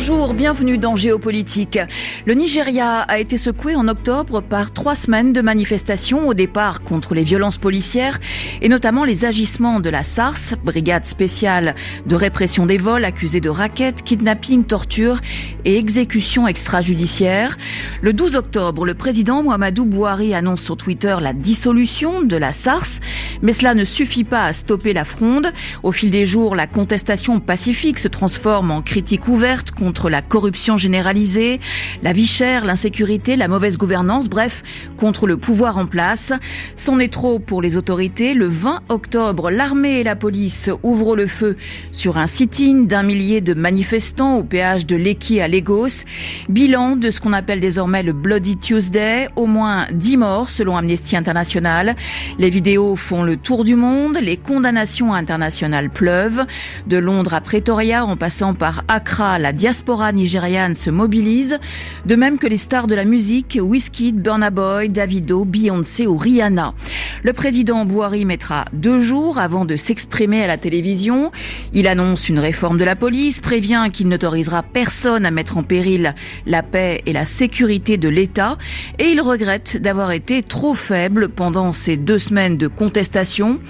Bonjour, bienvenue dans Géopolitique. Le Nigeria a été secoué en octobre par trois semaines de manifestations au départ contre les violences policières et notamment les agissements de la SARS, brigade spéciale de répression des vols accusés de raquettes, kidnapping, torture et exécution extrajudiciaire. Le 12 octobre, le président Mohamedou Bouhari annonce sur Twitter la dissolution de la SARS, mais cela ne suffit pas à stopper la fronde. Au fil des jours, la contestation pacifique se transforme en critique ouverte contre la corruption généralisée, la vie chère, l'insécurité, la mauvaise gouvernance, bref, contre le pouvoir en place. C'en est trop pour les autorités. Le 20 octobre, l'armée et la police ouvrent le feu sur un sit-in d'un millier de manifestants au péage de Lekki à Lagos. Bilan de ce qu'on appelle désormais le Bloody Tuesday, au moins 10 morts selon Amnesty International. Les vidéos font le tour du monde, les condamnations internationales pleuvent. De Londres à Pretoria en passant par Accra, la diaspora nigériane se mobilise, de même que les stars de la musique, Wizkid, Burna Boy, Davido, Beyoncé ou Rihanna. Le président Bouhari mettra deux jours avant de s'exprimer à la télévision. Il annonce une réforme de la police, prévient qu'il n'autorisera personne à mettre en péril la paix et la sécurité de l'État et il regrette d'avoir été trop faible pendant ces deux semaines de contestation.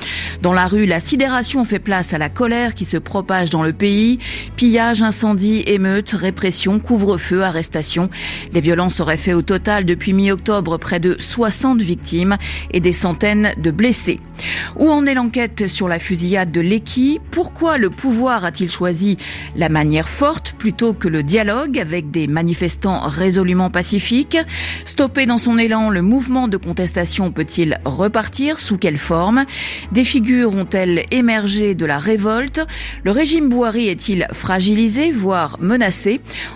Dans la rue, la sidération fait place à la colère qui se propage dans le pays. Pillage, incendie et émeutes, répression, couvre-feu, arrestation. Les violences auraient fait au total depuis mi-octobre près de 60 victimes et des centaines de blessés. Où en est l'enquête sur la fusillade de Leki Pourquoi le pouvoir a-t-il choisi la manière forte plutôt que le dialogue avec des manifestants résolument pacifiques? Stopper dans son élan le mouvement de contestation peut-il repartir? Sous quelle forme? Des figures ont-elles émergé de la révolte? Le régime Bouhari est-il fragilisé, voire menacé?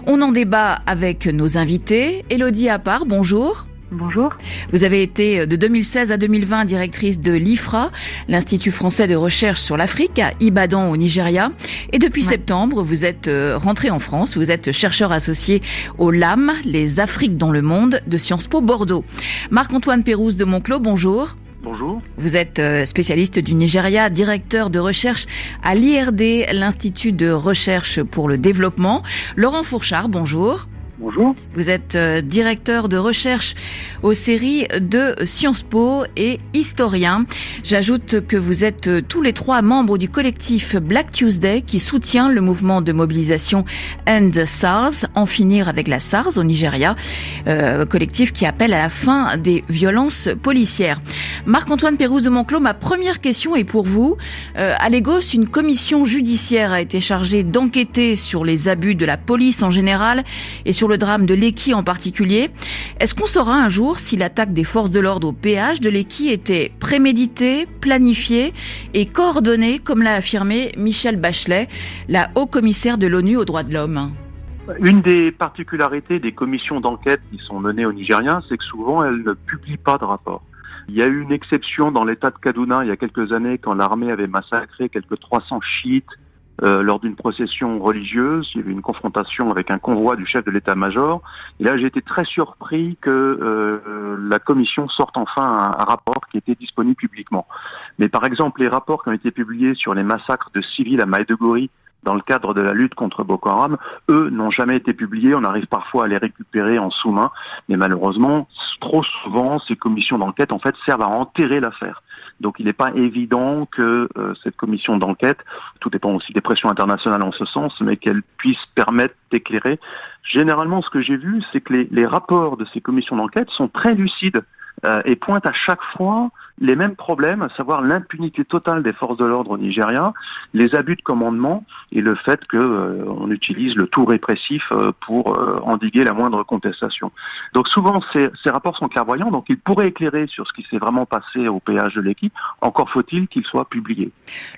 On en débat avec nos invités. Elodie Appart, bonjour. Bonjour. Vous avez été de 2016 à 2020 directrice de l'IFRA, l'Institut français de recherche sur l'Afrique, à Ibadan au Nigeria. Et depuis septembre, vous êtes euh, rentré en France. Vous êtes chercheur associé au LAM, les Afriques dans le monde, de Sciences Po Bordeaux. Marc-Antoine Pérouse de Monclos, bonjour. Bonjour. Vous êtes euh, spécialiste du Nigeria, directeur de recherche à l'IRD, l'Institut de recherche pour le développement. Laurent Fourchard, bonjour. Bonjour. Vous êtes euh, directeur de recherche aux séries de Sciences Po et historien. J'ajoute que vous êtes euh, tous les trois membres du collectif Black Tuesday qui soutient le mouvement de mobilisation End SARS, en finir avec la SARS au Nigeria, euh, collectif qui appelle à la fin des violences policières. Marc-Antoine Pérouse de Monclos, ma première question est pour vous. À Lagos, une commission judiciaire a été chargée d'enquêter sur les abus de la police en général et sur le drame de l'Eki en particulier. Est-ce qu'on saura un jour si l'attaque des forces de l'ordre au péage de l'Eki était préméditée, planifiée et coordonnée, comme l'a affirmé Michel Bachelet, la haut-commissaire de l'ONU aux droits de l'homme? Une des particularités des commissions d'enquête qui sont menées au Nigeria, c'est que souvent elles ne publient pas de rapport. Il y a eu une exception dans l'état de Kaduna il y a quelques années quand l'armée avait massacré quelques 300 chiites euh, lors d'une procession religieuse. Il y avait une confrontation avec un convoi du chef de l'état-major. Là, j'ai été très surpris que euh, la commission sorte enfin un, un, rapport qui était disponible publiquement. Mais par exemple, les rapports qui ont été publiés sur les massacres de civils à Maïdegori dans le cadre de la lutte contre Boko Haram, eux n'ont jamais été publiés. On arrive parfois à les récupérer en sous-main, mais malheureusement, trop souvent, ces commissions d'enquête en fait servent à enterrer l'affaire. Donc, il n'est pas évident que euh, cette commission d'enquête, tout dépend aussi des pressions internationales en ce sens, mais qu'elle puisse permettre d'éclairer. Généralement, ce que j'ai vu, c'est que les, les rapports de ces commissions d'enquête sont très lucides euh, et pointe à chaque fois les mêmes problèmes, à savoir l'impunité totale des forces de l'ordre au Nigeria, les abus de commandement et le fait que euh, utilise le tout répressif euh, pour euh, endiguer la moindre contestation. Donc souvent ces, ces, rapports sont clairvoyants, donc ils pourraient éclairer sur ce qui s'est vraiment passé au péage de l'équipe. Encore faut-il qu'ils soient publiés.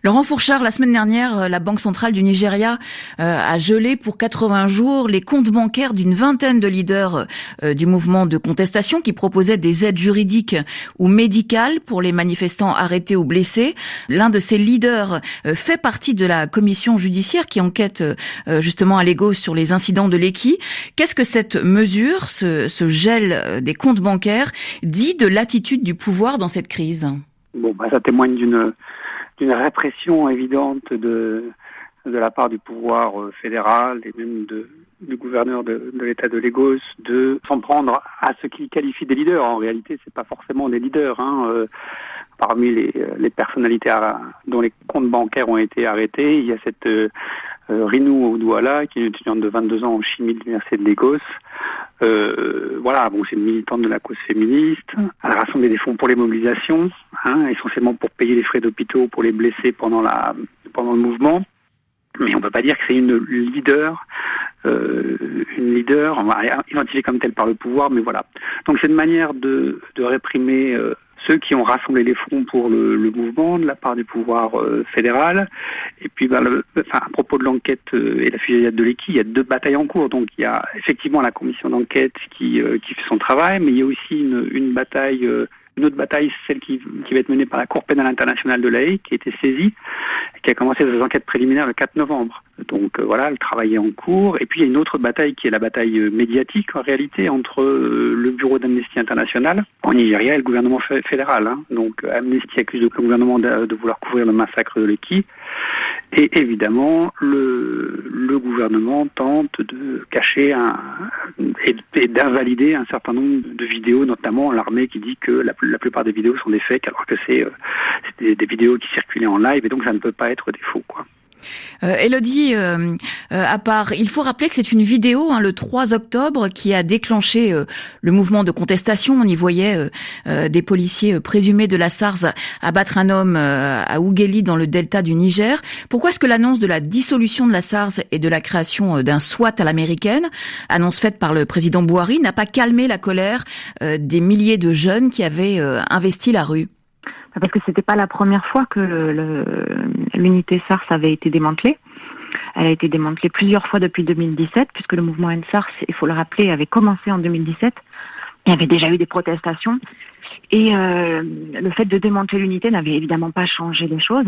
Laurent Fourchard, la semaine dernière, la Banque centrale du Nigeria a gelé pour 80 jours les comptes bancaires d'une vingtaine de leaders du mouvement de contestation qui proposaient des aides juridiques ou médicales pour les manifestants arrêtés ou blessés. L'un de ces leaders euh, fait partie de la commission judiciaire qui enquête euh, justement à Lagos sur les incidents de l'EQI. Qu'est-ce que cette mesure, ce, gel euh, des comptes bancaires, dit de l'attitude du pouvoir dans cette crise? Bon, bah, ça témoigne d'une répression évidente de, la part du pouvoir euh, fédéral et même de, du gouverneur de, l'État de Lagos de s'en prendre à ce qu'il qualifie des leaders. En réalité, c'est pas forcément des leaders. Hein. Euh, parmi les, les, personnalités dont les comptes bancaires ont été arrêtés, il y a cette euh, Rinou Douala, qui est une étudiante de 22 ans en chimie de l'Université de Lagos. Euh, voilà, bon, c'est une militante de la cause féministe. Elle a rassemblé des fonds pour les mobilisations, hein, essentiellement pour payer les frais d'hôpitaux pour les blessés pendant, le mouvement mais on ne peut pas dire que c'est une leader, euh, une leader, on va comme telle par le pouvoir, mais voilà. Donc c'est une manière de, réprimer euh, ceux qui ont rassemblé les fonds pour le, mouvement de la part du pouvoir euh, fédéral. Et puis, ben, à propos de l'enquête euh, et la fusillade de l'équipe, il y a deux batailles en cours. Donc, il y a effectivement la commission d'enquête qui, euh, fait son travail, mais il y a aussi une bataille une autre bataille, celle qui, qui, va être menée par la Cour pénale internationale de l'AE, qui a été saisie, qui a commencé ses enquêtes préliminaires le 4 novembre. Donc euh, voilà, le travail est en cours. Et puis il y a une autre bataille qui est la bataille euh, médiatique en réalité entre euh, le bureau d'Amnesty International en Nigeria et le gouvernement fédéral. Hein. Donc Amnesty accuse le gouvernement de, vouloir couvrir le massacre de l'Eki. Et évidemment, le, gouvernement tente de cacher et, d'invalider un certain nombre de vidéos, notamment l'armée qui dit que la, plupart des vidéos sont des fakes, alors que c'est des, des vidéos qui circulaient en live, et donc ça ne peut pas être des faux. Euh, Elodie, euh, euh, à part, il faut rappeler que c'est une vidéo, hein, le 3 octobre, qui a déclenché le mouvement de contestation. On y voyait des policiers présumés de la SARS abattre un homme à Ougeli dans le delta du Niger. Pourquoi est-ce que l'annonce de la dissolution de la SARS et de la création d'un SWAT à l'américaine, annonce faite par le président Bouhari, n'a pas calmé la colère des milliers de jeunes qui avaient investi la rue? Parce que c'était pas la première fois que l'unité SARS avait été démantelée. Elle a été démantelée plusieurs fois depuis 2017, puisque le mouvement NSARS, il faut le rappeler, avait commencé en 2017. Il y avait déjà eu des protestations. Et euh, le fait de démanteler l'unité n'avait évidemment pas changé les choses.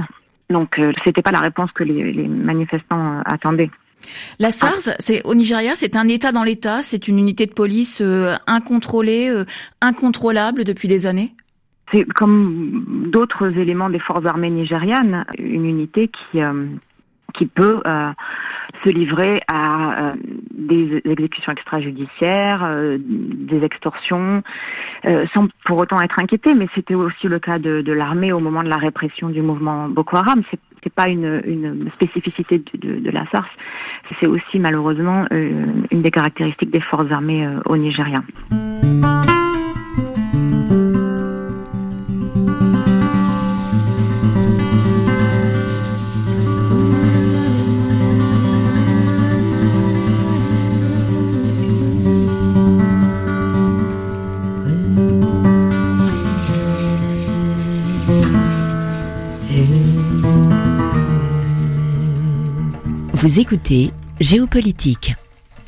Donc, euh, c'était pas la réponse que les, manifestants euh, attendaient. La SARS, c'est au Nigeria, c'est un État dans l'État, c'est une unité de police euh, incontrôlée, incontrôlable depuis des années c'est comme d'autres éléments des forces armées nigérianes, une unité qui euh, qui peut euh, se livrer à euh, des exécutions extrajudiciaires, des extorsions, sans pour autant être inquiété. Mais c'était aussi le cas de, l'armée au moment de la répression du mouvement Boko Haram. C'est c'est pas une, une spécificité de, de, de, la SARS. C'est aussi malheureusement une des caractéristiques des forces armées au Nigeria. Vous écoutez Géopolitique.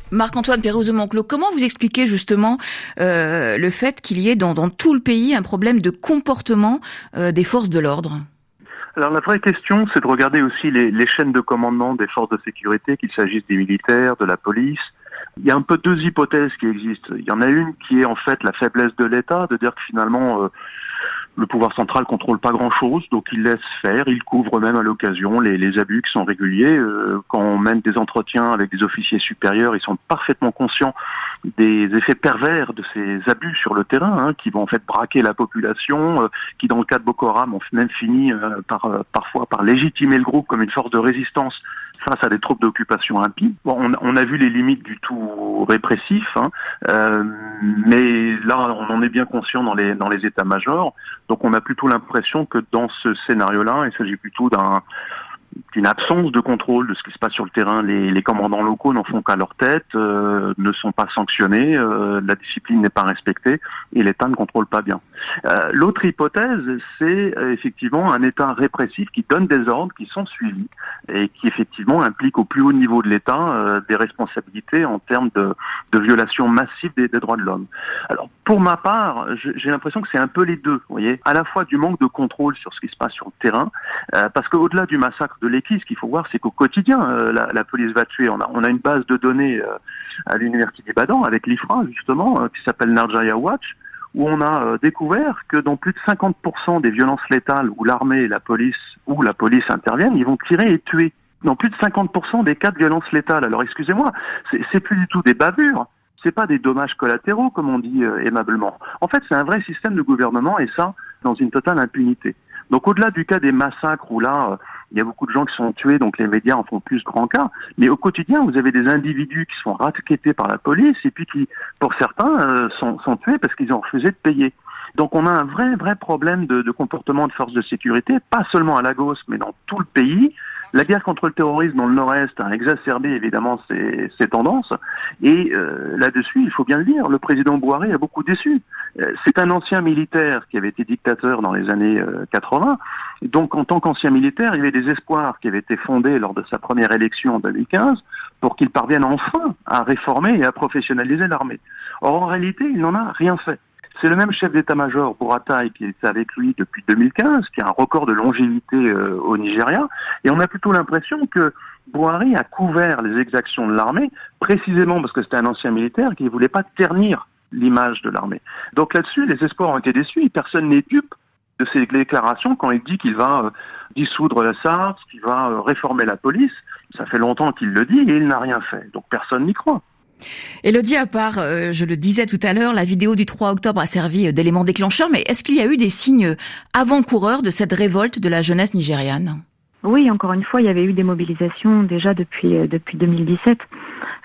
Marc-Antoine Perrouse-Monclos, comment vous expliquez justement euh, le fait qu'il y ait dans, dans, tout le pays un problème de comportement euh, des forces de l'ordre? Alors la vraie question, c'est de regarder aussi les, les, chaînes de commandement des forces de sécurité, qu'il s'agisse des militaires, de la police. Il y a un peu deux hypothèses qui existent. Il y en a une qui est en fait la faiblesse de l'État, de dire que finalement euh, le pouvoir central contrôle pas grand-chose, donc il laisse faire, il couvre même à l'occasion les, les, abus qui sont réguliers. Euh, quand on mène des entretiens avec des officiers supérieurs, ils sont parfaitement conscients des effets pervers de ces abus sur le terrain, hein, qui vont en fait braquer la population, euh, qui dans le cas de Boko Haram ont même fini euh, par euh, parfois par légitimer le groupe comme une force de résistance face à des troupes d'occupation impies. Bon, on, on, a vu les limites du tout répressif, hein, euh, mais là, on en est bien conscient dans les dans les états-majors. Donc, on a plutôt l'impression que dans ce scénario-là, il s'agit plutôt d'un une absence de contrôle de ce qui se passe sur le terrain. Les, les commandants locaux n'en font qu'à leur tête, euh, ne sont pas sanctionnés, euh, la discipline n'est pas respectée et l'État ne contrôle pas bien. Euh, L'autre hypothèse, c'est euh, effectivement un État répressif qui donne des ordres qui sont suivis et qui effectivement implique au plus haut niveau de l'État euh, des responsabilités en termes de, de violation massive des, des droits de l'homme. Alors pour ma part, j'ai l'impression que c'est un peu les deux, vous voyez, à la fois du manque de contrôle sur ce qui se passe sur le terrain, parce qu'au-delà du massacre de l'équipe, ce qu'il faut voir, c'est qu'au quotidien, euh, la, la, police va tuer. On a, on a une base de données euh, à l'université d'Ibadan avec l'IFRA, justement, euh, qui s'appelle Narjaya Watch, où on a euh, découvert que dans plus de 50% des violences létales où l'armée et la police ou la police interviennent, ils vont tirer et tuer. Dans plus de 50% des cas de violence létale. Alors excusez-moi, c'est plus du tout des bavures, c'est pas des dommages collatéraux comme on dit euh, aimablement. En fait, c'est un vrai système de gouvernement et ça dans une totale impunité. Donc au-delà du cas des massacres où là, euh, il y a beaucoup de gens qui sont tués, donc les médias en font plus grand cas. Mais au quotidien, vous avez des individus qui sont raquettés par la police et puis qui, pour certains, euh, sont, tués parce qu'ils ont refusé de payer. Donc on a un vrai, vrai problème de, de comportement de forces de sécurité, pas seulement à Lagos, mais dans tout le pays. La guerre contre le terrorisme dans le nord-est a exacerbé évidemment ces, ces tendances. Et euh, là-dessus, il faut bien le dire, le président Bouharé a beaucoup déçu. Euh, c'est un ancien militaire qui avait été dictateur dans les années 80. Euh, Donc en tant qu'ancien militaire, il y avait des espoirs qui avaient été fondés lors de sa première élection en 2015 pour qu'il parvienne enfin à réformer et à professionnaliser l'armée. Or en réalité, il n'en a rien fait. C'est le même chef d'état-major, Bouratai, qui est avec lui depuis 2015, qui a un record de longévité euh, au Nigeria. Et on a plutôt l'impression que Bouhari a couvert les exactions de l'armée, précisément parce que c'était un ancien militaire qui ne voulait pas ternir l'image de l'armée. Donc là-dessus, les espoirs ont été déçus personne n'est dupe de ses déclarations quand il dit qu'il va euh, dissoudre la SARS, qu'il va euh, réformer la police. Ça fait longtemps qu'il le dit et il n'a rien fait. Donc personne n'y croit. Elodie, à part, euh, je le disais tout à l'heure, la vidéo du 3 octobre a servi euh, d'élément déclencheur, mais est-ce qu'il y a eu des signes avant-coureurs de cette révolte de la jeunesse nigériane? Oui, encore une fois, il y avait eu des mobilisations déjà depuis euh, depuis 2017.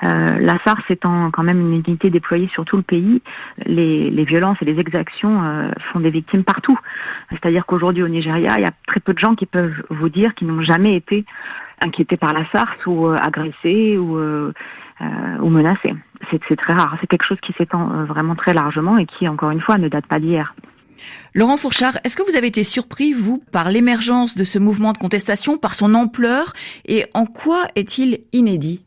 Euh, la SARS étant quand même une unité déployée sur tout le pays, les, les violences et les exactions euh, font des victimes partout. C'est-à-dire qu'aujourd'hui au Nigeria, il y a très peu de gens qui peuvent vous dire qu'ils n'ont jamais été inquiétés par la SARS ou euh, agressés ou, euh, ou menacés. C'est très rare. C'est quelque chose qui s'étend vraiment très largement et qui, encore une fois, ne date pas d'hier. Laurent Fourchard, est-ce que vous avez été surpris, vous, par l'émergence de ce mouvement de contestation, par son ampleur, et en quoi est-il inédit?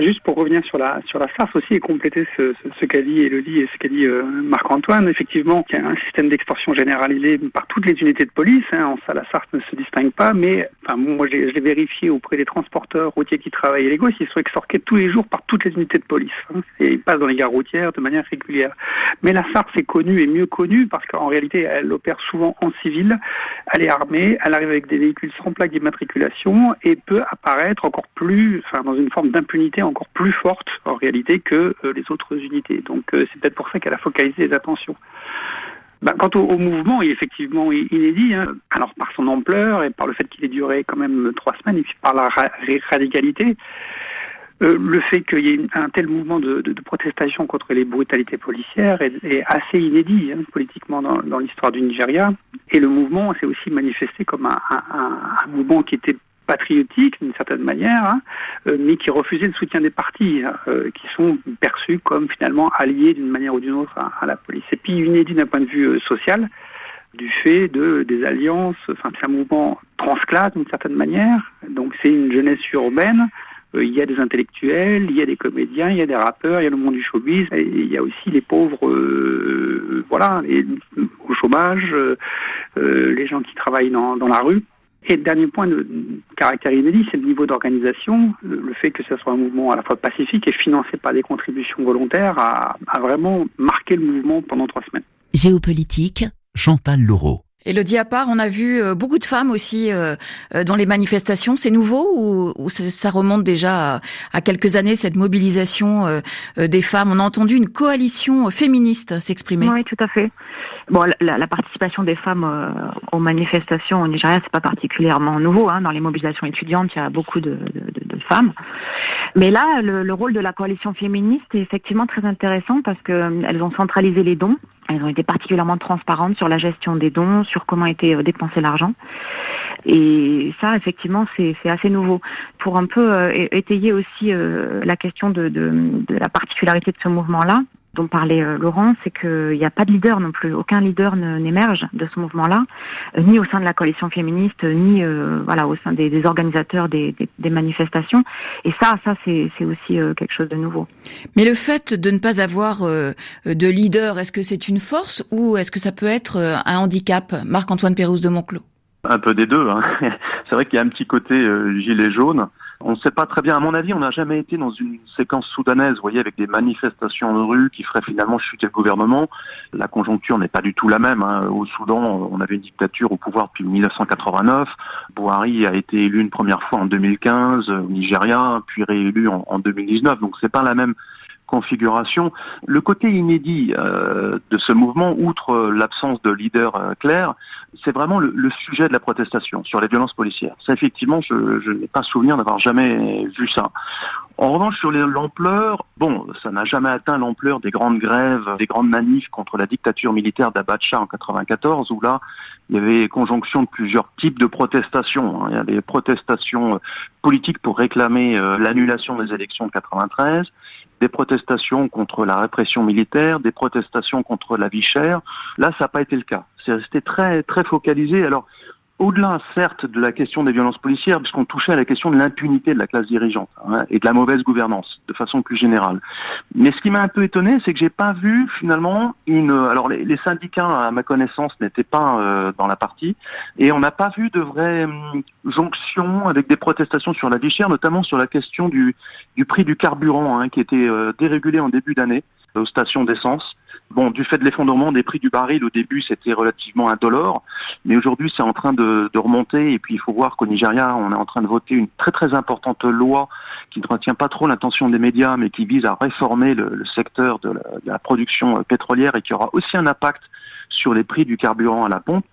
Juste pour revenir sur la sur la SARS aussi et compléter ce, qu'a dit Elodie et ce qu'a dit euh, Marc-Antoine, effectivement, il y a un système d'extorsion généralisé par toutes les unités de police. Hein, en la SARS ne se distingue pas, mais enfin, moi, je l'ai vérifié auprès des transporteurs routiers qui travaillent Lagos, ils sont extorqués tous les jours par toutes les unités de police. Hein, et ils passent dans les gares routières de manière régulière. Mais la SARS est connue et mieux connue parce qu'en réalité, elle opère souvent en civil, elle est armée, elle arrive avec des véhicules sans plaque d'immatriculation et peut apparaître encore plus, enfin, dans une forme d'impunité encore plus forte en réalité que euh, les autres unités. Donc euh, c'est peut-être pour ça qu'elle a focalisé les attentions. Ben, quant au, mouvement, il est effectivement inédit. Hein. Alors par son ampleur et par le fait qu'il ait duré quand même trois semaines et puis par la ra radicalité. Euh, le fait qu'il y ait un tel mouvement de, protestation contre les brutalités policières est, assez inédit hein, politiquement dans, l'histoire du Nigeria. Et le mouvement s'est aussi manifesté comme un mouvement qui était patriotique d'une certaine manière, hein, euh, mais qui refusait le soutien des partis, hein, euh, qui sont perçus comme finalement alliés d'une manière ou d'une autre à, la police. Et puis inédit d'un point de vue euh, social, du fait de des alliances, enfin c'est un mouvement transclasse d'une certaine manière. Donc c'est une jeunesse urbaine. Il y a des intellectuels, il y a des comédiens, il y a des rappeurs, il y a le monde du showbiz, et il y a aussi les pauvres, voilà, au chômage, les gens qui travaillent dans, dans la rue. Et dernier point de caractère inédit, c'est le niveau d'organisation. Le fait que ce soit un mouvement à la fois pacifique et financé par des contributions volontaires a, a vraiment marqué le mouvement pendant trois semaines. Géopolitique. Chantal Laureau. Et le diapart, on a vu beaucoup de femmes aussi dans les manifestations. C'est nouveau ou, ça remonte déjà à, à, quelques années, cette mobilisation des femmes? On a entendu une coalition féministe s'exprimer. Oui, tout à fait. Bon, la, la participation des femmes euh, aux manifestations au Nigeria, c'est pas particulièrement nouveau. Hein. Dans les mobilisations étudiantes, il y a beaucoup de, de, de femmes. Mais là, le, le, rôle de la coalition féministe est effectivement très intéressant parce qu'elles ont centralisé les dons. Elles ont été particulièrement transparentes sur la gestion des dons, sur comment était dépensé l'argent. Et ça, effectivement, c'est assez nouveau. Pour un peu euh, étayer aussi euh, la question de, de, de, la particularité de ce mouvement-là, dont parlait euh, Laurent, c'est qu'il n'y a pas de leader non plus. Aucun leader n'émerge de ce mouvement-là, euh, ni au sein de la coalition féministe, ni euh, voilà au sein des, des organisateurs des, des, des, manifestations. Et ça, ça c'est aussi euh, quelque chose de nouveau. Mais le fait de ne pas avoir euh, de leader, est-ce que c'est une force ou est-ce que ça peut être euh, un handicap? Marc-Antoine Pérouse de Monclos un peu des deux. Hein. C'est vrai qu'il y a un petit côté gilet jaune On ne sait pas très bien. À mon avis, on n'a jamais été dans une séquence soudanaise, vous voyez, avec des manifestations de rue qui feraient finalement chuter le gouvernement. La conjoncture n'est pas du tout la même. Hein. Au Soudan, on avait une dictature au pouvoir depuis 1989. Buhari a été élu une première fois en 2015 au Nigeria, puis réélu en, en 2019. Donc c'est pas la même configuration. Le côté inédit euh, de ce mouvement, outre l'absence de leader euh, clair, c'est vraiment le, sujet de la protestation sur les violences policières. Ça, effectivement, je, je n'ai pas souvenir d'avoir jamais vu ça. En revanche, sur l'ampleur, bon, ça n'a jamais atteint l'ampleur des grandes grèves, des grandes manifs contre la dictature militaire d'Abacha en 94, où là, il y avait conjonction de plusieurs types de protestations. Hein. Il y a des protestations politiques pour réclamer euh, l'annulation des élections de 93, des protestations contre la répression militaire, des protestations contre la vie chère. Là, ça n'a pas été le cas. C'est resté très très focalisé. Alors, au-delà, certes, de la question des violences policières, puisqu'on touchait à la question de l'impunité de la classe dirigeante hein, et de la mauvaise gouvernance, de façon plus générale. Mais ce qui m'a un peu étonné, c'est que j'ai pas vu finalement une. Alors les, syndicats, à ma connaissance, n'étaient pas euh, dans la partie, et on n'a pas vu de vraie hum, jonction avec des protestations sur la vie chère, notamment sur la question du, du prix du carburant, hein, qui était euh, dérégulé en début d'année aux stations d'essence. Bon, du fait de l'effondrement des prix du baril, au début, c'était relativement indolore, mais aujourd'hui, c'est en train de, remonter. Et puis, il faut voir qu'au Nigeria, on est en train de voter une très très importante loi qui ne retient pas trop l'attention des médias, mais qui vise à réformer le, secteur de la, production pétrolière et qui aura aussi un impact sur les prix du carburant à la pompe.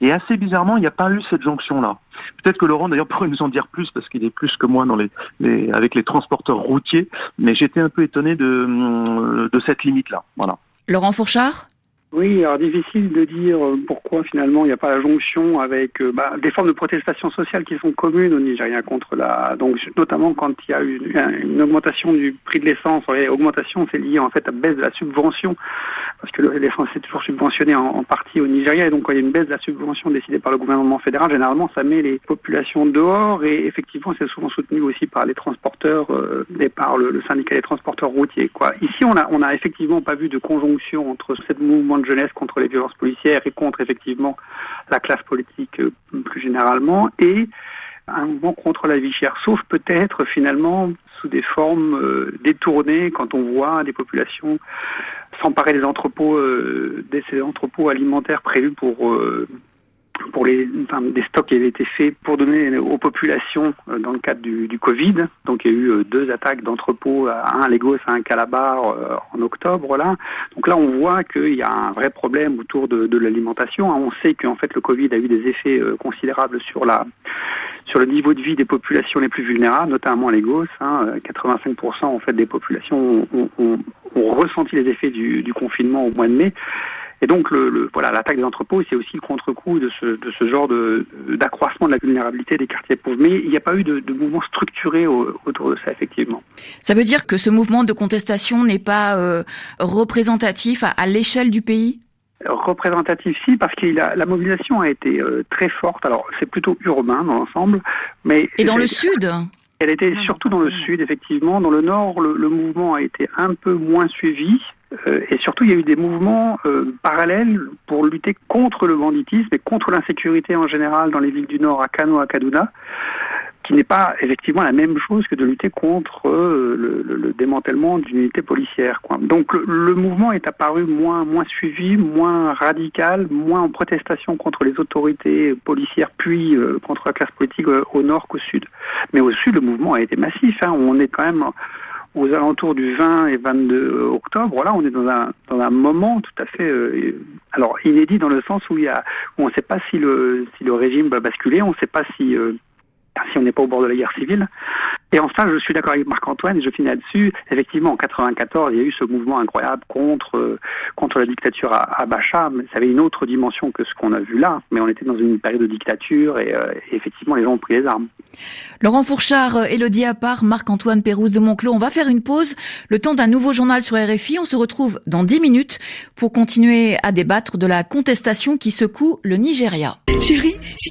Et assez bizarrement, il n'y a pas eu cette jonction-là. Peut-être que Laurent, d'ailleurs, pourrait nous en dire plus parce qu'il est plus que moi dans les, avec les transporteurs routiers. Mais j'étais un peu étonné de, de cette limite-là. Voilà. Laurent Fourchard? Oui, alors difficile de dire pourquoi finalement il n'y a pas la jonction avec euh, bah, des formes de protestation sociale qui sont communes au Nigeria contre la. Donc notamment quand il y a eu une, augmentation du prix de l'essence, augmentation c'est lié en fait à baisse de la subvention parce que l'essence est toujours subventionné en, partie au Nigeria et donc quand il y a une baisse de la subvention décidée par le gouvernement fédéral, généralement ça met les populations dehors et effectivement c'est souvent soutenu aussi par les transporteurs euh, et par le, syndicat des transporteurs routiers. Ici on a on a effectivement pas vu de conjonction entre cette mouvement de jeunesse contre les violences policières et contre effectivement la classe politique euh, plus généralement, et un mouvement contre la vie chère, sauf peut-être finalement sous des formes euh, détournées quand on voit des populations s'emparer des entrepôts, euh, des entrepôts alimentaires prévus pour pour les enfin, des stocks qui avaient été faits pour donner aux populations euh, dans le cadre du, du Covid. Donc il y a eu euh, deux attaques d'entrepôts, un à un Calabar euh, en octobre. Là. Donc là, on voit qu'il y a un vrai problème autour de, de l'alimentation. On sait qu'en fait le Covid a eu des effets considérables sur la sur le niveau de vie des populations les plus vulnérables, notamment à Lagos. Hein, 85% en fait des populations ont, ont, ont, ressenti les effets du, du confinement au mois de mai. Et donc, le, voilà, l'attaque des entrepôts, c'est aussi le contre-coup de ce, de ce genre de, d'accroissement de la vulnérabilité des quartiers pauvres. Mais il n'y a pas eu de, de mouvement structuré autour de ça, effectivement. Ça veut dire que ce mouvement de contestation n'est pas euh, représentatif à, l'échelle du pays? Représentatif si parce que la, la mobilisation a été euh, très forte. Alors c'est plutôt urbain dans l'ensemble, mais et dans le sud? Elle était surtout dans le sud, effectivement. Dans le nord, le, le mouvement a été un peu moins suivi. Euh, et surtout, il y a eu des mouvements euh, parallèles pour lutter contre le banditisme et contre l'insécurité en général dans les villes du Nord, à Kano, à Kaduna, qui n'est pas effectivement la même chose que de lutter contre euh, le, démantèlement d'une unité policière. Quoi. Donc le, mouvement est apparu moins, moins suivi, moins radical, moins en protestation contre les autorités policières, puis contre la classe politique au nord qu'au sud. Mais au sud, le mouvement a été massif. Hein. On est quand même aux alentours du 20 et 22 octobre, là, on est dans un, dans un moment tout à fait, euh, alors inédit dans le sens où il y a, où on ne sait pas si le, si le régime va basculer, on ne sait pas si, euh, si on n'est pas au bord de la guerre civile. Et enfin, je suis d'accord avec Marc-Antoine et je finis là-dessus. Effectivement, en 94, il y a eu ce mouvement incroyable contre euh, contre la dictature à, à mais ça avait une autre dimension que ce qu'on a vu là. Mais on était dans une période de dictature et, euh, effectivement, les gens ont pris les armes. Laurent Fourchard, Elodie Appart, Marc-Antoine Pérouse de Monclos, on va faire une pause, le temps d'un nouveau journal sur RFI. On se retrouve dans 10 minutes pour continuer à débattre de la contestation qui secoue le Nigeria. Chérie, si...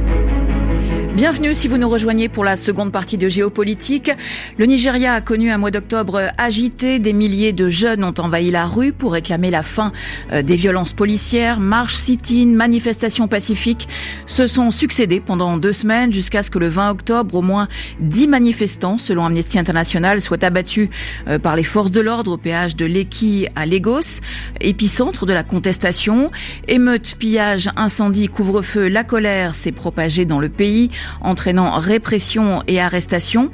Bienvenue si vous nous rejoignez pour la seconde partie de Géopolitique. Le Nigeria a connu un mois d'octobre agité. Des milliers de jeunes ont envahi la rue pour réclamer la fin euh, des violences policières. Marches, sit-in, manifestations pacifiques se sont succédées pendant deux semaines jusqu'à ce que le 20 octobre, au moins dix manifestants, selon Amnesty International, soient abattus euh, par les forces de l'ordre au péage de Lekki à Lagos, épicentre de la contestation. Émeutes, pillages, incendies, couvre-feu, la colère s'est propagée dans le pays entraînant répression et arrestation.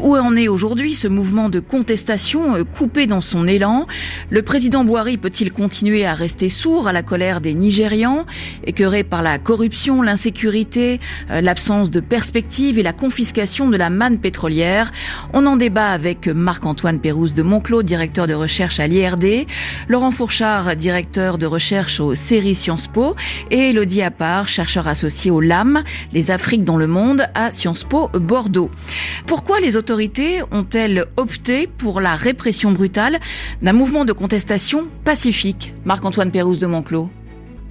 Où en est aujourd'hui ce mouvement de contestation euh, coupé dans son élan? Le président Bouhari peut-il continuer à rester sourd à la colère des Nigérians, écœurés par la corruption, l'insécurité, euh, l'absence de perspective et la confiscation de la manne pétrolière? On en débat avec Marc-Antoine Pérouse de Monclos, directeur de recherche à l'IRD, Laurent Fourchard, directeur de recherche au CERI Sciences Po, et Elodie Appart, chercheur associé au LAM, les Afriques dans le monde à Sciences Po Bordeaux. Pourquoi les autorités ont-elles opté pour la répression brutale d'un mouvement de contestation pacifique? Marc-Antoine Pérouse de Monclos.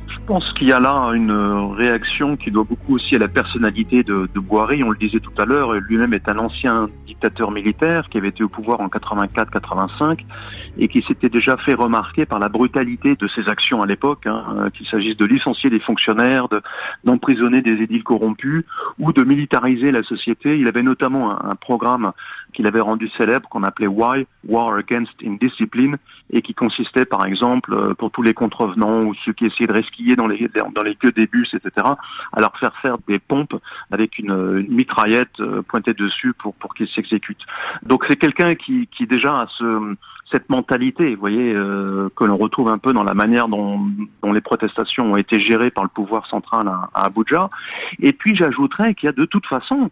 Je pense qu'il y a là une réaction qui doit beaucoup aussi à la personnalité de, de Boiry. On le disait tout à l'heure, lui-même est un ancien dictateur militaire qui avait été au pouvoir en 84-85 et qui s'était déjà fait remarquer par la brutalité de ses actions à l'époque, hein, qu'il s'agisse de licencier des fonctionnaires, d'emprisonner des édiles corrompus ou de militariser la société. Il avait notamment un programme qu'il avait rendu célèbre qu'on appelait Why War Against Indiscipline et qui consistait par exemple euh, pour tous les contrevenants ou ceux qui essayaient de resquiller dans les dans les queues des bus, etc., à leur faire faire des pompes avec une, mitraillette euh, pointée dessus pour pour qu'ils s'exécutent. Donc c'est quelqu'un qui qui déjà a ce cette mentalité, vous voyez, euh, que l'on retrouve un peu dans la manière dont, les protestations ont été gérées par le pouvoir central à, Abuja. Et puis j'ajouterais qu'il y a de toute façon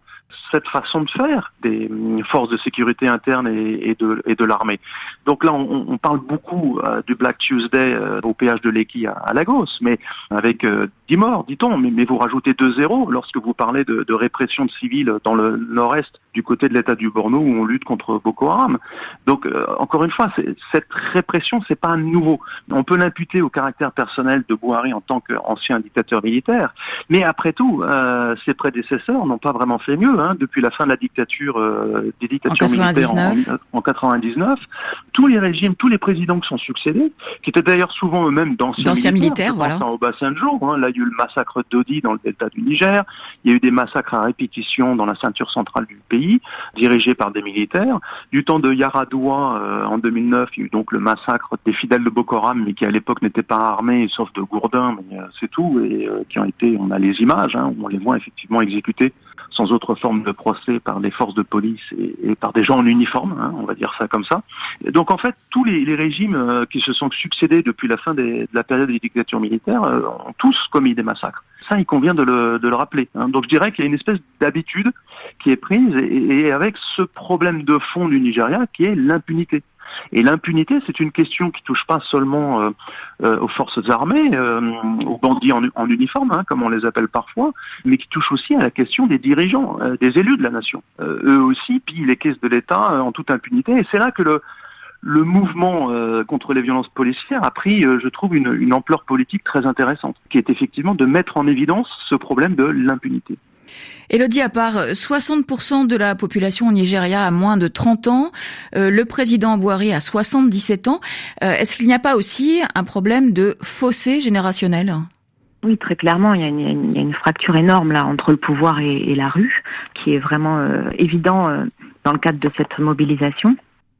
cette façon de faire des forces de sécurité interne et, de, l'armée. Donc là, on, parle beaucoup euh, du Black Tuesday euh, au péage de Lekki à, Lagos, mais avec euh, 10 morts, dit-on, mais, mais, vous rajoutez 2-0 lorsque vous parlez de, de, répression de civils dans le nord-est du côté de l'État du Borno où on lutte contre Boko Haram. Donc euh, encore une fois, cette répression, c'est pas nouveau. On peut l'imputer au caractère personnel de Bouhari en tant qu'ancien dictateur militaire, mais après tout, euh, ses prédécesseurs n'ont pas vraiment fait mieux hein, depuis la fin de la dictature euh, des dictatures militaires en, en, 99. Tous les régimes, tous les présidents qui sont succédés, qui étaient d'ailleurs souvent eux-mêmes d'anciens militaires, militaires voilà. au bassin de jour. Hein, là, il y a eu le massacre d'Odi dans le delta du Niger. Il y a eu des massacres à répétition dans la ceinture centrale du pays, dirigés par des militaires. Du temps de Yaradoua euh, en 2009, il y a eu donc le massacre des fidèles de Boko Haram, mais qui à l'époque n'étaient pas armés, sauf de gourdins, mais euh, c'est tout, et euh, qui ont été, on a les images, hein, on les voit effectivement exécutés sans autre forme de procès par des forces de police et, par des gens en uniforme, hein, on va dire ça comme ça. Donc en fait, tous les, les régimes euh, qui se sont succédés depuis la fin de la période des dictatures militaires euh, ont tous commis des massacres. Ça, il convient de le, rappeler. Hein. Donc je dirais qu'il y a une espèce d'habitude qui est prise et avec ce problème de fond du Nigeria qui est l'impunité. Et l'impunité, c'est une question qui touche pas seulement euh, euh, aux forces armées, euh, aux bandits en, uniforme, hein, comme on les appelle parfois, mais qui touche aussi à la question des dirigeants, des élus de la nation. Eux aussi pillent les caisses de l'État en toute impunité. Et c'est là que le, mouvement contre les violences policières a pris, je trouve, une, ampleur politique très intéressante, qui est effectivement de mettre en évidence ce problème de l'impunité. Elodie, à part 60% de la population au Nigeria a moins de 30 ans, euh, le président Bouhari a 77 ans. Euh, Est-ce qu'il n'y a pas aussi un problème de fossé générationnel? Oui, très clairement, il y, a une, fracture énorme là entre le pouvoir et, la rue, qui est vraiment euh, évident euh, dans le cadre de cette mobilisation.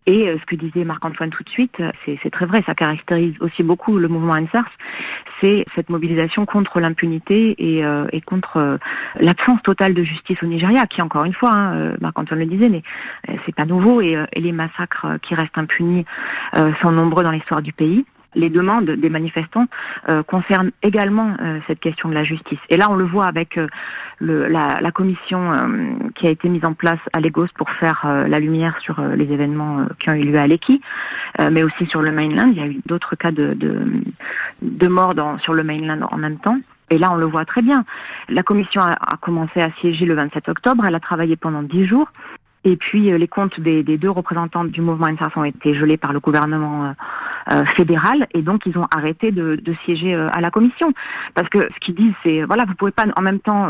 Et euh, ce que disait Marc-Antoine tout de suite, c'est très vrai, ça caractérise aussi beaucoup le mouvement ANSARS, c'est cette mobilisation contre l'impunité et, euh, et, contre euh, l'absence totale de justice au Nigeria, qui encore une fois, hein, Marc-Antoine le disait, mais c'est pas nouveau, et, et, les massacres qui restent impunis sont nombreux dans l'histoire du pays les demandes des manifestants euh, concernent également euh, cette question de la justice. Et là, on le voit avec euh, le, la, la, commission qui a été mise en place à Lagos pour faire la lumière sur les événements qui ont eu lieu à Lekki, mais aussi sur le mainland. Il y a eu d'autres cas de, morts sur le mainland en même temps. Et là, on le voit très bien. La commission a, commencé à siéger le 27 octobre. Elle a travaillé pendant dix jours. Et puis les comptes des, deux représentants du mouvement INSAS ont été gelés par le gouvernement fédérale et donc ils ont arrêté de, siéger à la commission parce que ce qu'ils disent c'est voilà vous pouvez pas en même temps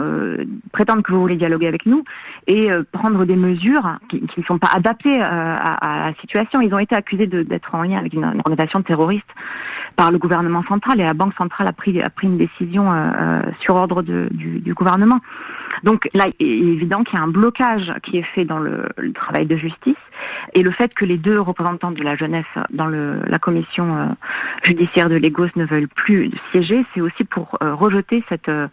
prétendre que vous voulez dialoguer avec nous et prendre des mesures qui ne sont pas adaptées à, la situation. Ils ont été accusés d'être en lien avec une, organisation terroriste par le gouvernement central et la Banque centrale a pris, a pris une décision sur ordre du, gouvernement. Donc là, il est évident qu'il y a un blocage qui est fait dans le, travail de justice et le fait que les deux représentants de la jeunesse dans le, la commission euh, judiciaire de Lagos ne veulent plus siéger, c'est aussi pour euh, rejeter cette, euh,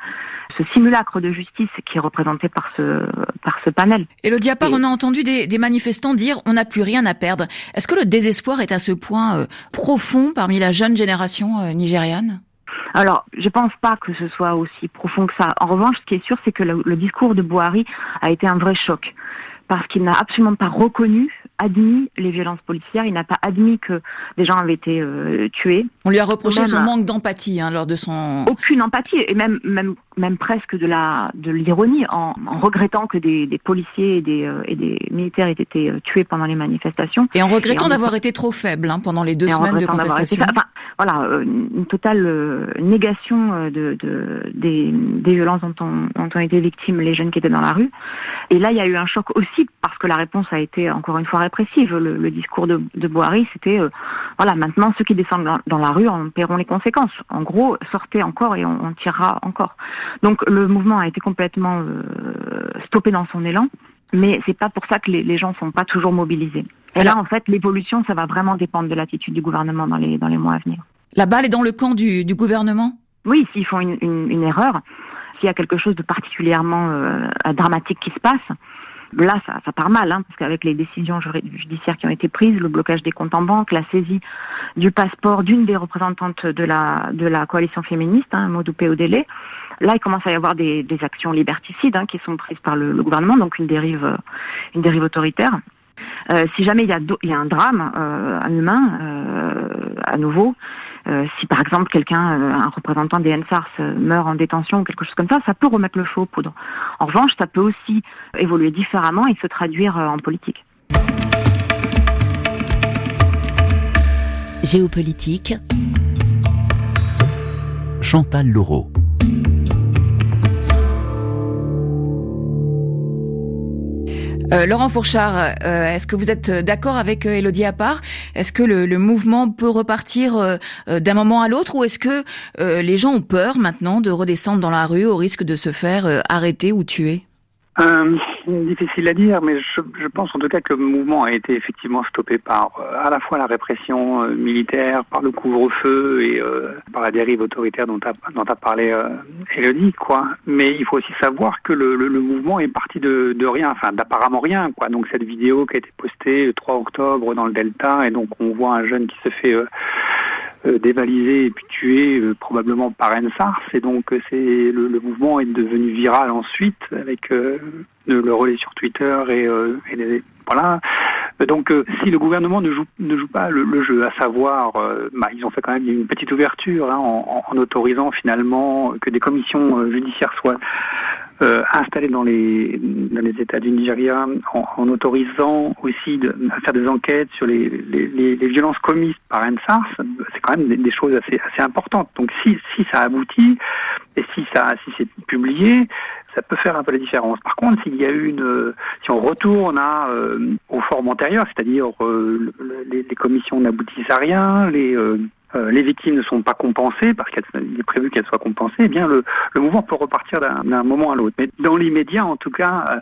ce simulacre de justice qui est représenté par ce, par ce panel. Et le diapar, on a entendu des, des manifestants dire on n'a plus rien à perdre. Est-ce que le désespoir est à ce point profond parmi la jeune génération nigériane? Alors, je pense pas que ce soit aussi profond que ça. En revanche, ce qui est sûr, c'est que le, le discours de Bouhari a été un vrai choc parce qu'il n'a absolument pas reconnu admis les violences policières, il n'a pas admis que des gens avaient été euh, tués. On lui a reproché son manque d'empathie hein, lors de son... Aucune empathie, et même, même, même presque de la de l'ironie, en, en, regrettant que des, des policiers et des, euh, et des militaires aient été euh, tués pendant les manifestations. Et en regrettant d'avoir été trop faible hein, pendant les deux semaines de contestation. Enfin, voilà, une totale négation de, de, des, des violences dont ont, dont ont été victimes les jeunes qui étaient dans la rue. Et là, il y a eu un choc aussi, parce que la réponse a été, encore une fois, répressive. Le, discours de, de Boiry, c'était euh, voilà, maintenant ceux qui descendent dans, la rue en paieront les conséquences. En gros, sortez encore et on, tirera encore. Donc le mouvement a été complètement euh, stoppé dans son élan, mais c'est pas pour ça que les, gens sont pas toujours mobilisés. Et là, en fait, l'évolution, ça va vraiment dépendre de l'attitude du gouvernement dans les dans les mois à venir. La balle est dans le camp du, gouvernement? Oui, s'ils font une, erreur, s'il y a quelque chose de particulièrement euh, dramatique qui se passe, là, ça, part mal, hein, parce qu'avec les décisions judiciaires qui ont été prises, le blocage des comptes en banque, la saisie du passeport d'une des représentantes de la, coalition féministe, hein, Modoupé Odele, là, il commence à y avoir des, actions liberticides hein, qui sont prises par le, gouvernement, donc une dérive, autoritaire. Euh, si jamais il y a, un drame, euh, un humain, euh, à nouveau, euh, si par exemple quelqu'un, euh, un représentant des NSARS euh, meurt en détention ou quelque chose comme ça, ça peut remettre le feu aux poudres. En revanche, ça peut aussi évoluer différemment et se traduire en politique. Géopolitique. Chantal Laureau. Euh, Laurent Fourchard, euh, est-ce que vous êtes d'accord avec euh, Elodie Appart Est-ce que le, le, mouvement peut repartir d'un moment à l'autre? Ou est-ce que les gens ont peur maintenant de redescendre dans la rue au risque de se faire arrêter ou tuer? Euh, difficile à dire, mais je, je, pense en tout cas que le mouvement a été effectivement stoppé par euh, à la fois la répression euh, militaire, par le couvre-feu et euh, par la dérive autoritaire dont a, dont a parlé Elodie, quoi. Mais il faut aussi savoir que le, mouvement est parti de, de rien, enfin d'apparemment rien, quoi. Donc cette vidéo qui a été postée le 3 octobre dans le Delta, et donc on voit un jeune qui se fait dévalisé et puis tué euh, probablement par Ensars. Et donc euh, c'est le, le, mouvement est devenu viral ensuite avec le, relais sur Twitter et, et voilà. Donc si le gouvernement ne joue ne joue pas le, le jeu, à savoir, bah, ils ont fait quand même une petite ouverture hein, en, en, autorisant finalement que des commissions judiciaires soient euh, installé dans les, dans les États du Nigeria en, autorisant aussi de, à faire des enquêtes sur les, les, les violences commises par NSAR, c'est quand même des, choses assez, assez importantes. Donc si, si ça aboutit et si, ça, si c'est publié, ça peut faire un peu la différence. Par contre, s'il y a une, si on retourne euh, aux formes antérieures, c'est-à-dire euh, les, les, commissions n'aboutissent à rien, les euh, les victimes ne sont pas compensées, parce qu'il est prévu qu'elles soient compensées, eh bien le, mouvement peut repartir d'un moment à l'autre. Mais dans l'immédiat, en tout cas,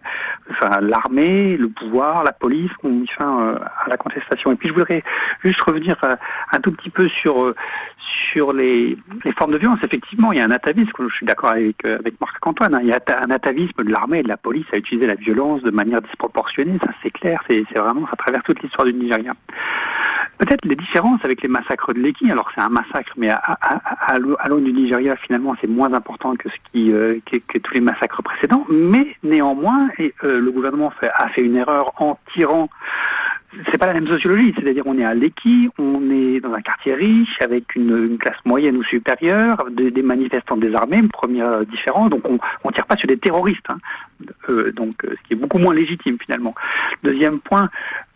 euh, l'armée, le pouvoir, la police ont mis fin euh, à la contestation. Et puis je voudrais juste revenir un tout petit peu sur sur les, formes de violence. Effectivement, il y a un atavisme, je suis d'accord avec, avec Marc-Antoine, hein, il y a un atavisme de l'armée et de la police à utiliser la violence de manière disproportionnée, ça c'est clair, c'est vraiment, ça traverse toute l'histoire du Nigeria. Peut-être les différences avec les massacres de Leki, c'est un massacre, mais à, l'aune du Nigeria, finalement, c'est moins important que ce qui euh, que, tous les massacres précédents. Mais néanmoins, et, euh, le gouvernement a fait une erreur en tirant c'est pas la même sociologie, c'est-à-dire on est à Leki, on est dans un quartier riche avec une, une classe moyenne ou supérieure, des, manifestants désarmés, première différence. Donc on, on tire pas sur des terroristes, hein. euh, donc euh, ce qui est beaucoup moins légitime finalement. Deuxième point,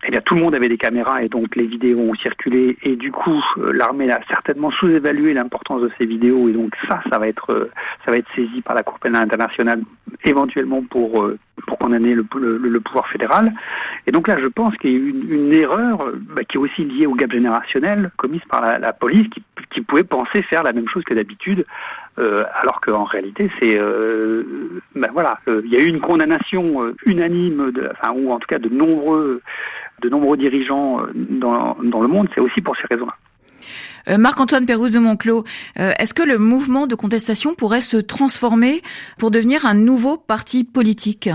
eh bien, tout le monde avait des caméras et donc les vidéos ont circulé et du coup euh, l'armée a certainement sous-évalué l'importance de ces vidéos et donc ça, ça va être euh, ça va être saisi par la Cour pénale internationale éventuellement pour euh, pour condamner le, pouvoir fédéral. Et donc là, je pense qu'il y a eu une, erreur bah, qui est aussi liée au gap générationnel commise par la, police qui, pouvait penser faire la même chose que d'habitude, alors qu'en réalité, c'est ben voilà, il y a eu une condamnation unanime, de, enfin ou en tout cas de nombreux de nombreux dirigeants euh, dans, dans le monde, c'est aussi pour ces raisons-là. Euh, Marc-Antoine Pérouse de Monclos, euh, est-ce que le mouvement de contestation pourrait se transformer pour devenir un nouveau parti politique?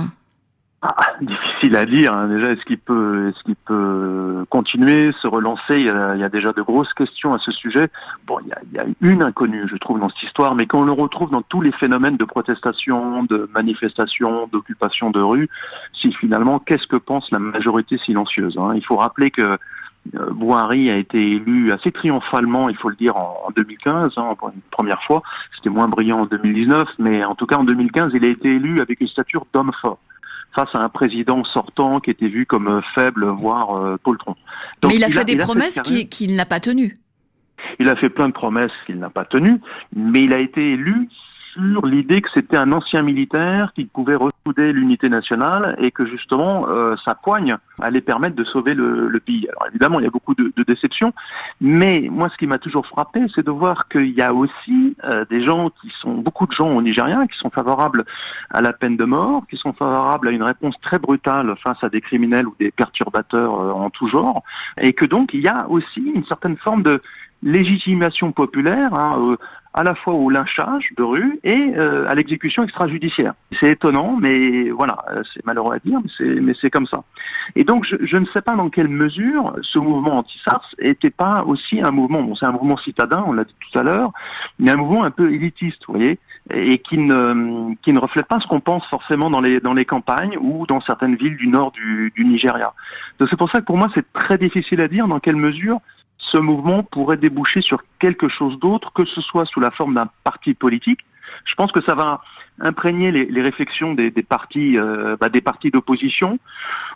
Ah, difficile à dire. Hein. Déjà, est-ce qu'il peut, est-ce qu'il peut continuer, se relancer? Il y, a, déjà de grosses questions à ce sujet. Bon, il y, a, une inconnue, je trouve, dans cette histoire, mais qu'on le retrouve dans tous les phénomènes de protestation, de manifestation, d'occupation de rue, si finalement, qu'est-ce que pense la majorité silencieuse hein? Il faut rappeler que euh, Bouhari a été élu assez triomphalement, il faut le dire, en, 2015, hein, pour une première fois. C'était moins brillant en 2019, mais en tout cas en 2015, il a été élu avec une stature d'homme fort face à un président sortant qui était vu comme faible, voire euh, poltron. Mais il a fait des promesses qu'il n'a pas tenues. Il a fait plein de promesses qu'il n'a pas tenues, mais il a été élu sur l'idée que c'était un ancien militaire qui pouvait ressouder l'unité nationale et que justement euh, sa poigne allait permettre de sauver le, pays. Alors évidemment, il y a beaucoup de, de déceptions, mais moi, ce qui m'a toujours frappé, c'est de voir qu'il y a aussi euh, des gens qui sont, beaucoup de gens au Nigeria, qui sont favorables à la peine de mort, qui sont favorables à une réponse très brutale face à des criminels ou des perturbateurs euh, en tout genre, et que donc il y a aussi une certaine forme de légitimation populaire. Hein, à la fois au lynchage de rue et euh, à l'exécution extrajudiciaire. C'est étonnant, mais voilà, euh, c'est malheureux à dire, mais c'est comme ça. Et donc, je, je, ne sais pas dans quelle mesure ce mouvement anti-SARS n'était pas aussi un mouvement, bon, c'est un mouvement citadin, on l'a dit tout à l'heure, mais un mouvement un peu élitiste, vous voyez, et qui ne, qui ne reflète pas ce qu'on pense forcément dans les, dans les campagnes ou dans certaines villes du nord du, du Nigeria. Donc c'est pour ça que pour moi, c'est très difficile à dire dans quelle mesure ce mouvement pourrait déboucher sur quelque chose d'autre, que ce soit sous la forme d'un parti politique. Je pense que ça va imprégner les, réflexions des, partis, euh, bah, des partis d'opposition.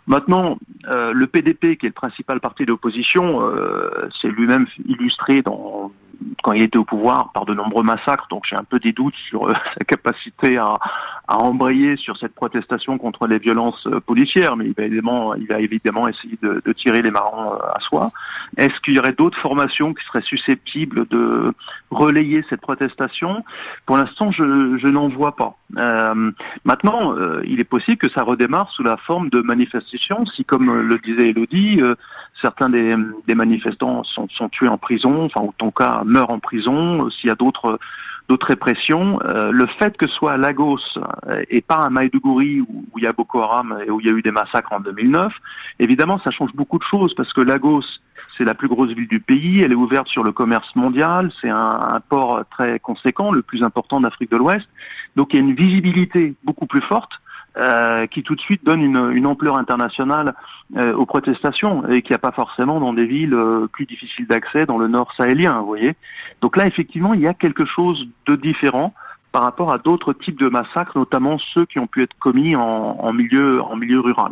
Maintenant, euh, le PDP, qui est le principal parti d'opposition, euh, c'est lui-même illustré dans quand il était au pouvoir par de nombreux massacres, donc j'ai un peu des doutes sur euh, sa capacité à, à, embrayer sur cette protestation contre les violences euh, policières, mais il va évidemment, il va évidemment essayer de, de tirer les marrons euh, à soi. Est-ce qu'il y aurait d'autres formations qui seraient susceptibles de relayer cette protestation? Pour l'instant, je, je n'en vois pas. Euh, maintenant, il est possible que ça redémarre sous la forme de manifestations, si, comme le disait Elodie, certains des, des manifestants sont, sont, tués en prison, enfin, ou ton cas meurt en prison, s'il y a d'autres d'autres répressions, euh, le fait que ce soit à Lagos euh, et pas à Maïdougouri où, il y a Boko Haram et où il y a eu des massacres en 2009, évidemment ça change beaucoup de choses parce que Lagos c'est la plus grosse ville du pays, elle est ouverte sur le commerce mondial, c'est un, port très conséquent, le plus important d'Afrique de l'Ouest, donc il y a une visibilité beaucoup plus forte euh, qui tout de suite donne une, une ampleur internationale euh, aux protestations et qu'il n'y a pas forcément dans des villes euh, plus difficiles d'accès dans le nord sahélien, vous voyez. Donc là, effectivement, il y a quelque chose de différent par rapport à d'autres types de massacres, notamment ceux qui ont pu être commis en, milieu rural.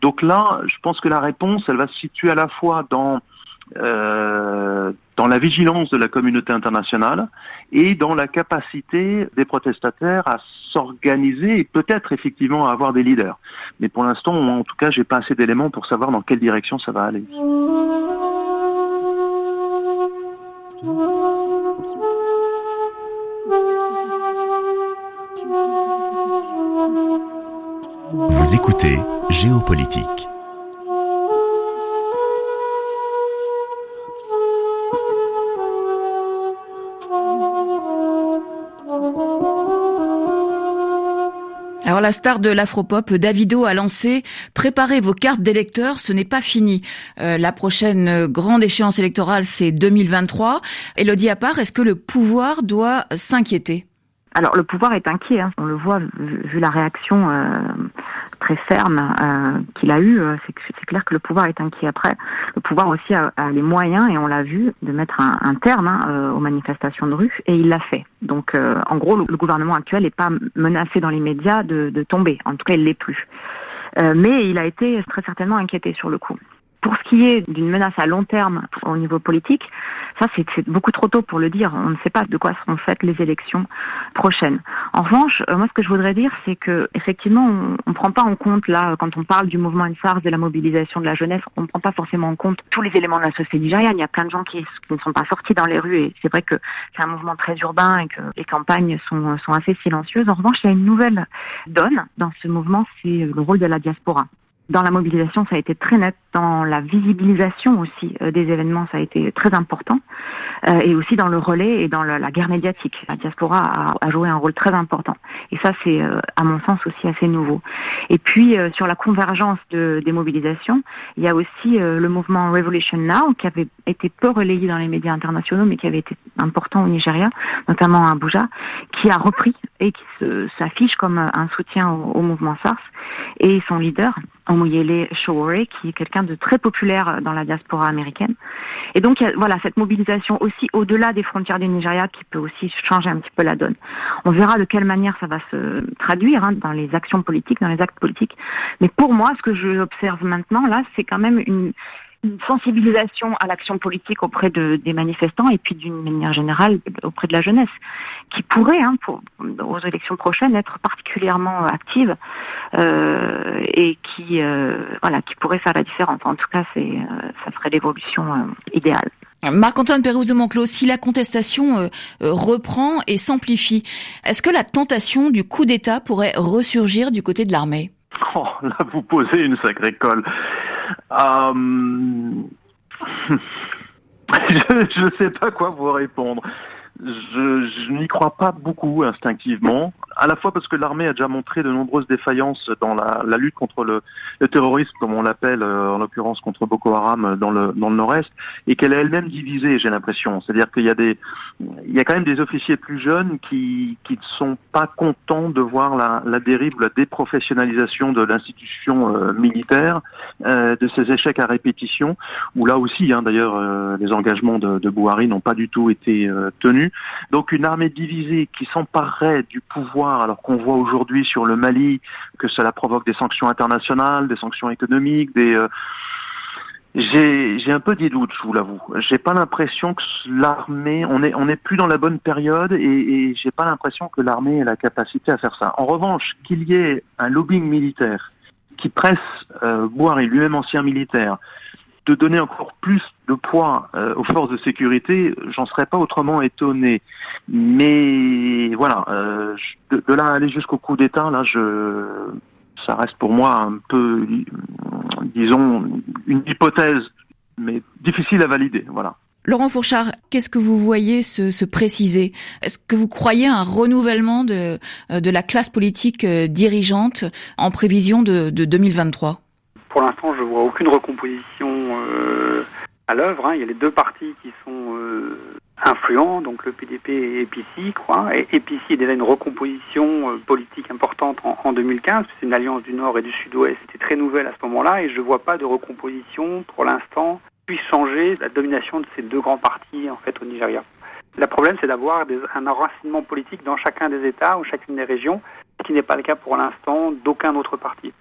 Donc là, je pense que la réponse, elle va se situer à la fois dans euh, dans la vigilance de la communauté internationale et dans la capacité des protestataires à s'organiser et peut-être effectivement à avoir des leaders. Mais pour l'instant, en tout cas, j'ai pas assez d'éléments pour savoir dans quelle direction ça va aller. Vous écoutez Géopolitique. Alors la star de l'afropop, Davido, a lancé « Préparez vos cartes d'électeurs, ce n'est pas fini euh, La prochaine grande échéance électorale, c'est 2023. Elodie Appart, est-ce que le pouvoir doit s'inquiéter? Alors le pouvoir est inquiet, hein. on le voit vu, la réaction euh, très ferme euh, qu'il a eue, euh, c'est clair que le pouvoir est inquiet. Après, le pouvoir aussi a, les moyens, et on l'a vu, de mettre un, terme hein, aux manifestations de rue, et il l'a fait. Donc en gros, le, gouvernement actuel n'est pas menacé dans les médias de, de, tomber, en tout cas il l'est plus. mais il a été très certainement inquiété sur le coup. Pour ce qui est d'une menace à long terme au niveau politique, ça c'est beaucoup trop tôt pour le dire. On ne sait pas de quoi seront faites les élections prochaines. En revanche, euh, moi ce que je voudrais dire, c'est que effectivement, on ne prend pas en compte là, quand on parle du mouvement NSARS, de la mobilisation de la jeunesse, on ne prend pas forcément en compte tous les éléments de la société nigériane. Il y a plein de gens qui, ne sont pas sortis dans les rues et c'est vrai que c'est un mouvement très urbain et que les campagnes sont assez silencieuses. En revanche, il y a une nouvelle donne dans ce mouvement, c'est le rôle de la diaspora. Dans la mobilisation, ça a été très net. Dans la visibilisation aussi euh, des événements, ça a été très important. Euh, et aussi dans le relais et dans la, guerre médiatique. La diaspora a, joué un rôle très important. Et ça, c'est euh, à mon sens aussi assez nouveau. Et puis, sur la convergence de, des mobilisations, il y a aussi le mouvement Revolution Now, qui avait été peu relayé dans les médias internationaux, mais qui avait été important au Nigeria, notamment à Abuja, qui a repris et qui s'affiche comme un soutien au mouvement SARS. Et son leader, Omoyele Showore, qui est quelqu'un de très populaire dans la diaspora américaine. Et donc, il y a, voilà, cette mobilisation aussi au-delà des frontières du Nigeria qui peut aussi changer un petit peu la donne. On verra de quelle manière ça va se traduire hein, dans les actions politiques, dans les actes politiques. Mais pour moi, ce que je observe maintenant, là, c'est quand même une, une sensibilisation à l'action politique auprès de, des manifestants et puis d'une manière générale auprès de la jeunesse, qui pourrait, hein, pour, aux élections prochaines, être particulièrement active euh, et qui, euh, voilà, qui pourrait faire la différence. En tout cas, c'est, euh, ça serait l'évolution euh, idéale. Marc-Antoine Pérouse de Monclos, si la contestation euh, reprend et s'amplifie, est-ce que la tentation du coup d'État pourrait ressurgir du côté de l'armée? Oh, là, vous posez une sacrée colle. Euh... je ne sais pas quoi vous répondre. Je, n'y crois pas beaucoup instinctivement à la fois parce que l'armée a déjà montré de nombreuses défaillances dans la, lutte contre le, terrorisme, comme on l'appelle euh, en l'occurrence contre Boko Haram dans le, dans le nord-est, et qu'elle est elle-même divisée, j'ai l'impression. C'est-à-dire qu'il y a des, il y a quand même des officiers plus jeunes qui qui ne sont pas contents de voir la, la dérive, la déprofessionnalisation de l'institution euh, militaire, euh, de ces échecs à répétition, où là aussi, hein, d'ailleurs, euh, les engagements de, Bouhari n'ont pas du tout été euh, Donc une armée divisée qui s'emparerait du pouvoir alors qu'on voit aujourd'hui sur le Mali que cela provoque des sanctions internationales, des sanctions économiques, euh, j'ai un peu des doutes, je vous l'avoue. J'ai pas l'impression que l'armée, on est on est plus dans la bonne période et, et j'ai pas l'impression que l'armée ait la capacité à faire ça. En revanche, qu'il y ait un lobbying militaire qui presse euh, Boire, lui-même ancien militaire, de donner encore plus de poids euh, aux forces de sécurité, j'en serais pas autrement étonné. Mais voilà, euh, de, là aller jusqu'au coup d'État, là, je, ça reste pour moi un peu, disons, une hypothèse, mais difficile à valider. Voilà. Laurent Fourchard, qu'est-ce que vous voyez se, se préciser? Est-ce que vous croyez à un renouvellement de, de la classe politique euh, dirigeante en prévision de, de 2023 pour l'instant, je vois aucune recomposition euh, à l'œuvre. Hein. Il y a les deux partis qui sont euh, influents, donc le PDP et EPC, quoi. Et EPC est déjà une recomposition euh, politique importante en, en 2015. C'est une alliance du Nord et du Sud-Ouest. C'était très nouvelle à ce moment-là, et je ne vois pas de recomposition pour l'instant puisse changer la domination de ces deux grands partis en fait au Nigeria. Le problème, c'est d'avoir un enracinement politique dans chacun des États ou chacune des régions, ce qui n'est pas le cas pour l'instant d'aucun autre parti.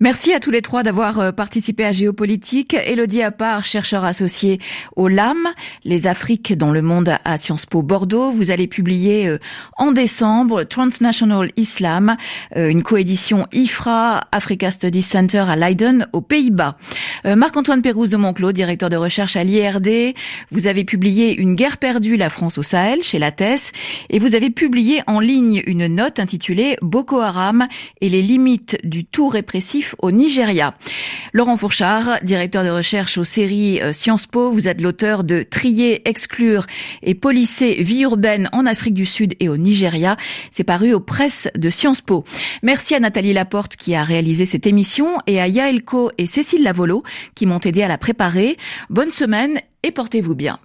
Merci à tous les trois d'avoir euh, participé à Géopolitique. Elodie Appart, chercheur associé au LAM, les Afriques dans le monde à Sciences Po Bordeaux. Vous allez publier euh, en décembre Transnational Islam, euh, une coédition IFRA, Africa Studies Center à Leiden, aux Pays-Bas. Marc-Antoine Pérouse de Monclos, directeur de recherche à l'IRD. Vous avez publié Une guerre perdue, la France au Sahel, chez la TES. Et vous avez publié en ligne une note intitulée Boko Haram et les limites du tout répressif au Nigeria. Laurent Fourchard, directeur de recherche aux séries euh, Sciences Po, vous êtes l'auteur de Trier, exclure et polisser vie urbaine en Afrique du Sud et au Nigeria. C'est paru aux presses de Sciences Po. Merci à Nathalie Laporte qui a réalisé cette émission et à Yaelko et Cécile Lavolo qui m'ont aidé à la préparer. Bonne semaine et portez-vous bien.